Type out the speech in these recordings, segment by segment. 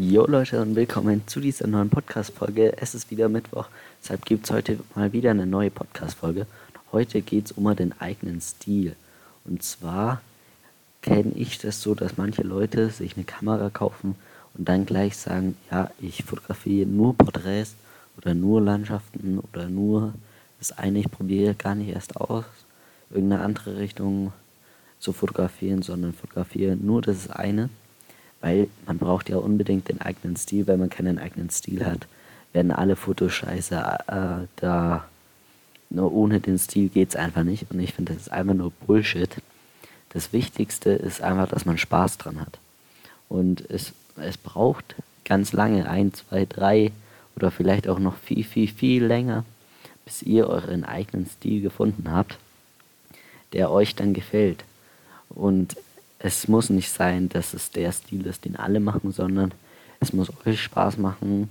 Jo Leute und willkommen zu dieser neuen Podcast-Folge. Es ist wieder Mittwoch, deshalb gibt es heute mal wieder eine neue Podcast-Folge. Heute geht es um den eigenen Stil. Und zwar kenne ich das so, dass manche Leute sich eine Kamera kaufen und dann gleich sagen, ja, ich fotografiere nur Porträts oder nur Landschaften oder nur das eine, ich probiere gar nicht erst aus, irgendeine andere Richtung zu fotografieren, sondern fotografiere nur das eine, weil man braucht ja unbedingt den eigenen Stil, weil man keinen eigenen Stil hat, werden alle Fotos scheiße, äh, da nur ohne den Stil geht es einfach nicht und ich finde, das ist einfach nur Bullshit. Das Wichtigste ist einfach, dass man Spaß dran hat. Und es, es braucht ganz lange, ein, zwei, drei oder vielleicht auch noch viel, viel, viel länger, bis ihr euren eigenen Stil gefunden habt, der euch dann gefällt. Und es muss nicht sein, dass es der Stil ist, den alle machen, sondern es muss euch Spaß machen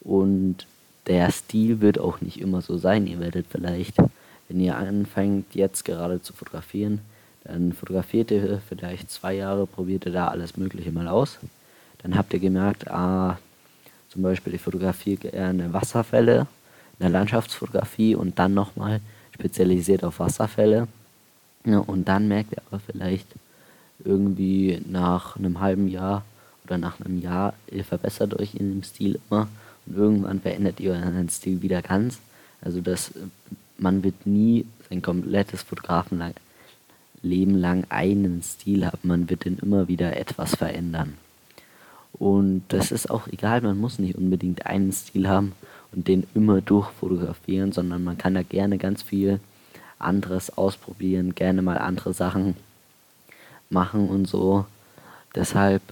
und der Stil wird auch nicht immer so sein. Ihr werdet vielleicht, wenn ihr anfängt jetzt gerade zu fotografieren, dann fotografiert ihr vielleicht zwei Jahre, probiert ihr da alles Mögliche mal aus. Dann habt ihr gemerkt, ah, zum Beispiel ich fotografiere gerne Wasserfälle in der Landschaftsfotografie und dann nochmal spezialisiert auf Wasserfälle. Und dann merkt ihr aber vielleicht irgendwie nach einem halben Jahr oder nach einem Jahr, ihr verbessert euch in dem Stil immer und irgendwann verändert ihr euren Stil wieder ganz. Also dass man wird nie sein komplettes Fotografenleben lang einen Stil haben, man wird den immer wieder etwas verändern. Und das ist auch egal, man muss nicht unbedingt einen Stil haben und den immer durchfotografieren, sondern man kann da gerne ganz viel anderes ausprobieren, gerne mal andere Sachen machen und so. Deshalb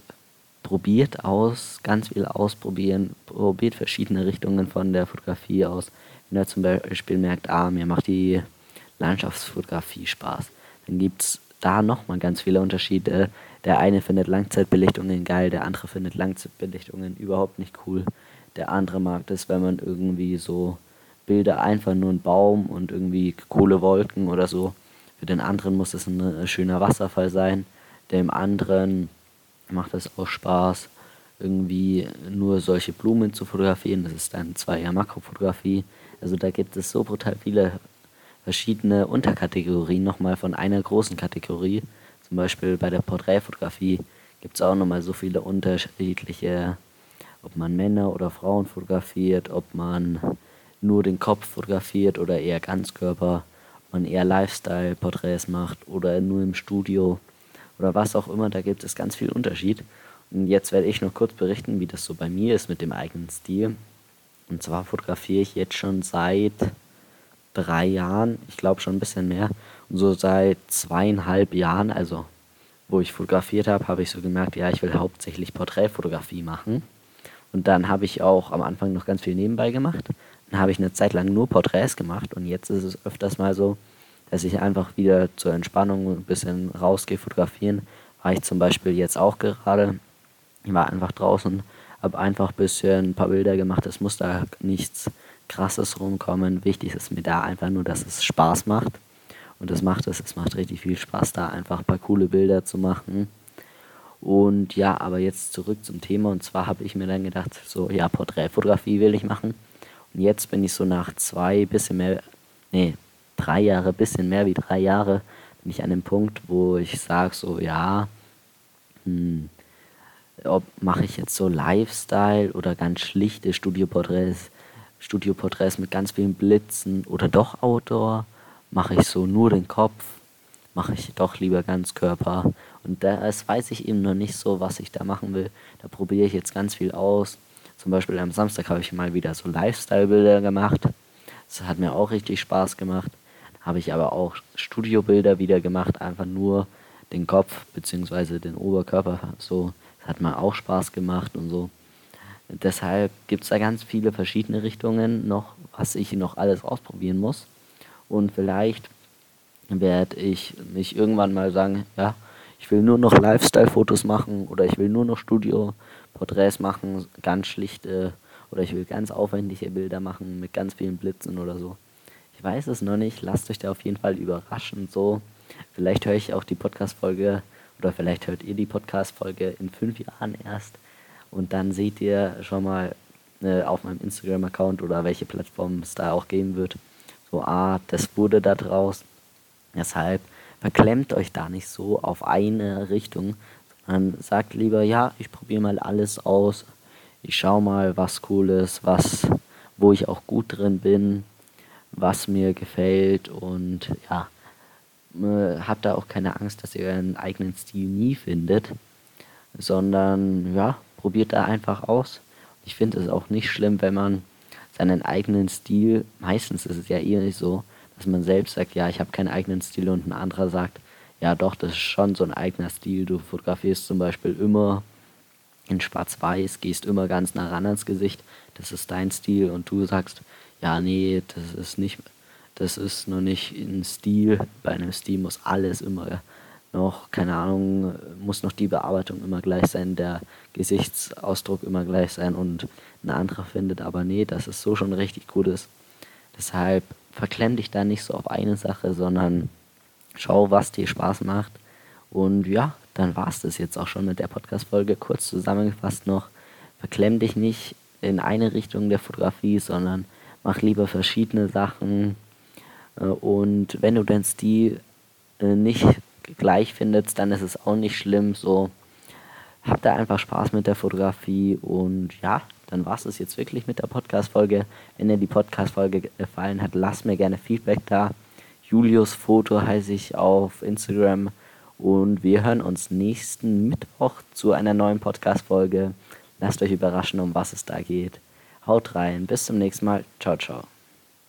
probiert aus, ganz viel ausprobieren, probiert verschiedene Richtungen von der Fotografie aus. Wenn ihr zum Beispiel merkt, ah, mir macht die Landschaftsfotografie Spaß, dann gibt es da nochmal ganz viele Unterschiede. Der eine findet Langzeitbelichtungen geil, der andere findet Langzeitbelichtungen überhaupt nicht cool. Der andere mag das, wenn man irgendwie so Bilder einfach nur ein Baum und irgendwie coole Wolken oder so. Für den anderen muss es ein äh, schöner Wasserfall sein. Dem anderen macht es auch Spaß, irgendwie nur solche Blumen zu fotografieren. Das ist dann zwar eher Makrofotografie. Also da gibt es so brutal viele verschiedene Unterkategorien nochmal von einer großen Kategorie. Zum Beispiel bei der Porträtfotografie gibt es auch nochmal so viele unterschiedliche, ob man Männer oder Frauen fotografiert, ob man nur den Kopf fotografiert oder eher Ganzkörper, man eher Lifestyle-Porträts macht oder nur im Studio oder was auch immer, da gibt es ganz viel Unterschied. Und jetzt werde ich noch kurz berichten, wie das so bei mir ist mit dem eigenen Stil. Und zwar fotografiere ich jetzt schon seit drei Jahren, ich glaube schon ein bisschen mehr, und so seit zweieinhalb Jahren, also wo ich fotografiert habe, habe ich so gemerkt, ja, ich will hauptsächlich Porträtfotografie machen. Und dann habe ich auch am Anfang noch ganz viel nebenbei gemacht. Dann habe ich eine Zeit lang nur Porträts gemacht und jetzt ist es öfters mal so, dass ich einfach wieder zur Entspannung ein bisschen rausgehe, fotografieren. War ich zum Beispiel jetzt auch gerade. Ich war einfach draußen, habe einfach ein bisschen ein paar Bilder gemacht. Es muss da nichts Krasses rumkommen. Wichtig ist mir da einfach nur, dass es Spaß macht. Und das macht es. Es macht richtig viel Spaß, da einfach ein paar coole Bilder zu machen. Und ja, aber jetzt zurück zum Thema. Und zwar habe ich mir dann gedacht, so, ja, Porträtfotografie will ich machen. Und jetzt bin ich so nach zwei, bisschen mehr, nee, drei Jahre, bisschen mehr wie drei Jahre, bin ich an dem Punkt, wo ich sage, so, ja, hm, ob mache ich jetzt so Lifestyle oder ganz schlichte Studioporträts, Studioporträts mit ganz vielen Blitzen oder doch Outdoor, mache ich so nur den Kopf, mache ich doch lieber ganz Körper. Und das weiß ich eben noch nicht so, was ich da machen will. Da probiere ich jetzt ganz viel aus. Zum Beispiel am Samstag habe ich mal wieder so Lifestyle-Bilder gemacht. Das hat mir auch richtig Spaß gemacht. Habe ich aber auch Studiobilder wieder gemacht, einfach nur den Kopf bzw. den Oberkörper. So, das hat mir auch Spaß gemacht und so. Deshalb gibt es da ganz viele verschiedene Richtungen noch, was ich noch alles ausprobieren muss. Und vielleicht werde ich mich irgendwann mal sagen, ja, ich will nur noch Lifestyle-Fotos machen oder ich will nur noch Studio-Porträts machen, ganz schlichte oder ich will ganz aufwendige Bilder machen mit ganz vielen Blitzen oder so. Ich weiß es noch nicht, lasst euch da auf jeden Fall überraschen. So, vielleicht höre ich auch die Podcast-Folge oder vielleicht hört ihr die Podcast-Folge in fünf Jahren erst Und dann seht ihr schon mal äh, auf meinem Instagram-Account oder welche Plattform es da auch geben wird. So, ah, das wurde da draus. Deshalb verklemmt euch da nicht so auf eine Richtung, sondern sagt lieber, ja, ich probiere mal alles aus. Ich schaue mal, was cool ist, was, wo ich auch gut drin bin, was mir gefällt und ja, äh, habt da auch keine Angst, dass ihr euren eigenen Stil nie findet, sondern ja, probiert da einfach aus. Ich finde es auch nicht schlimm, wenn man seinen eigenen Stil, meistens ist es ja eher nicht so, dass man selbst sagt, ja, ich habe keinen eigenen Stil und ein anderer sagt, ja doch, das ist schon so ein eigener Stil. Du fotografierst zum Beispiel immer in Schwarz-Weiß, gehst immer ganz nah ran ans Gesicht, das ist dein Stil und du sagst, ja, nee, das ist nicht, das ist noch nicht ein Stil. Bei einem Stil muss alles immer noch, keine Ahnung, muss noch die Bearbeitung immer gleich sein, der Gesichtsausdruck immer gleich sein und ein anderer findet aber nee, dass es so schon richtig gut ist. Deshalb verklemm dich da nicht so auf eine Sache, sondern schau, was dir Spaß macht. Und ja, dann war es das jetzt auch schon mit der Podcast-Folge. Kurz zusammengefasst noch, verklemm dich nicht in eine Richtung der Fotografie, sondern mach lieber verschiedene Sachen. Äh, und wenn du deinen Stil äh, nicht gleich findest, dann ist es auch nicht schlimm. So, habt da einfach Spaß mit der Fotografie und ja, dann war es jetzt wirklich mit der Podcast-Folge. Wenn dir die Podcast-Folge gefallen hat, lass mir gerne Feedback da. Julius Foto heiße ich auf Instagram und wir hören uns nächsten Mittwoch zu einer neuen Podcast-Folge. Lasst euch überraschen, um was es da geht. Haut rein, bis zum nächsten Mal. Ciao, ciao.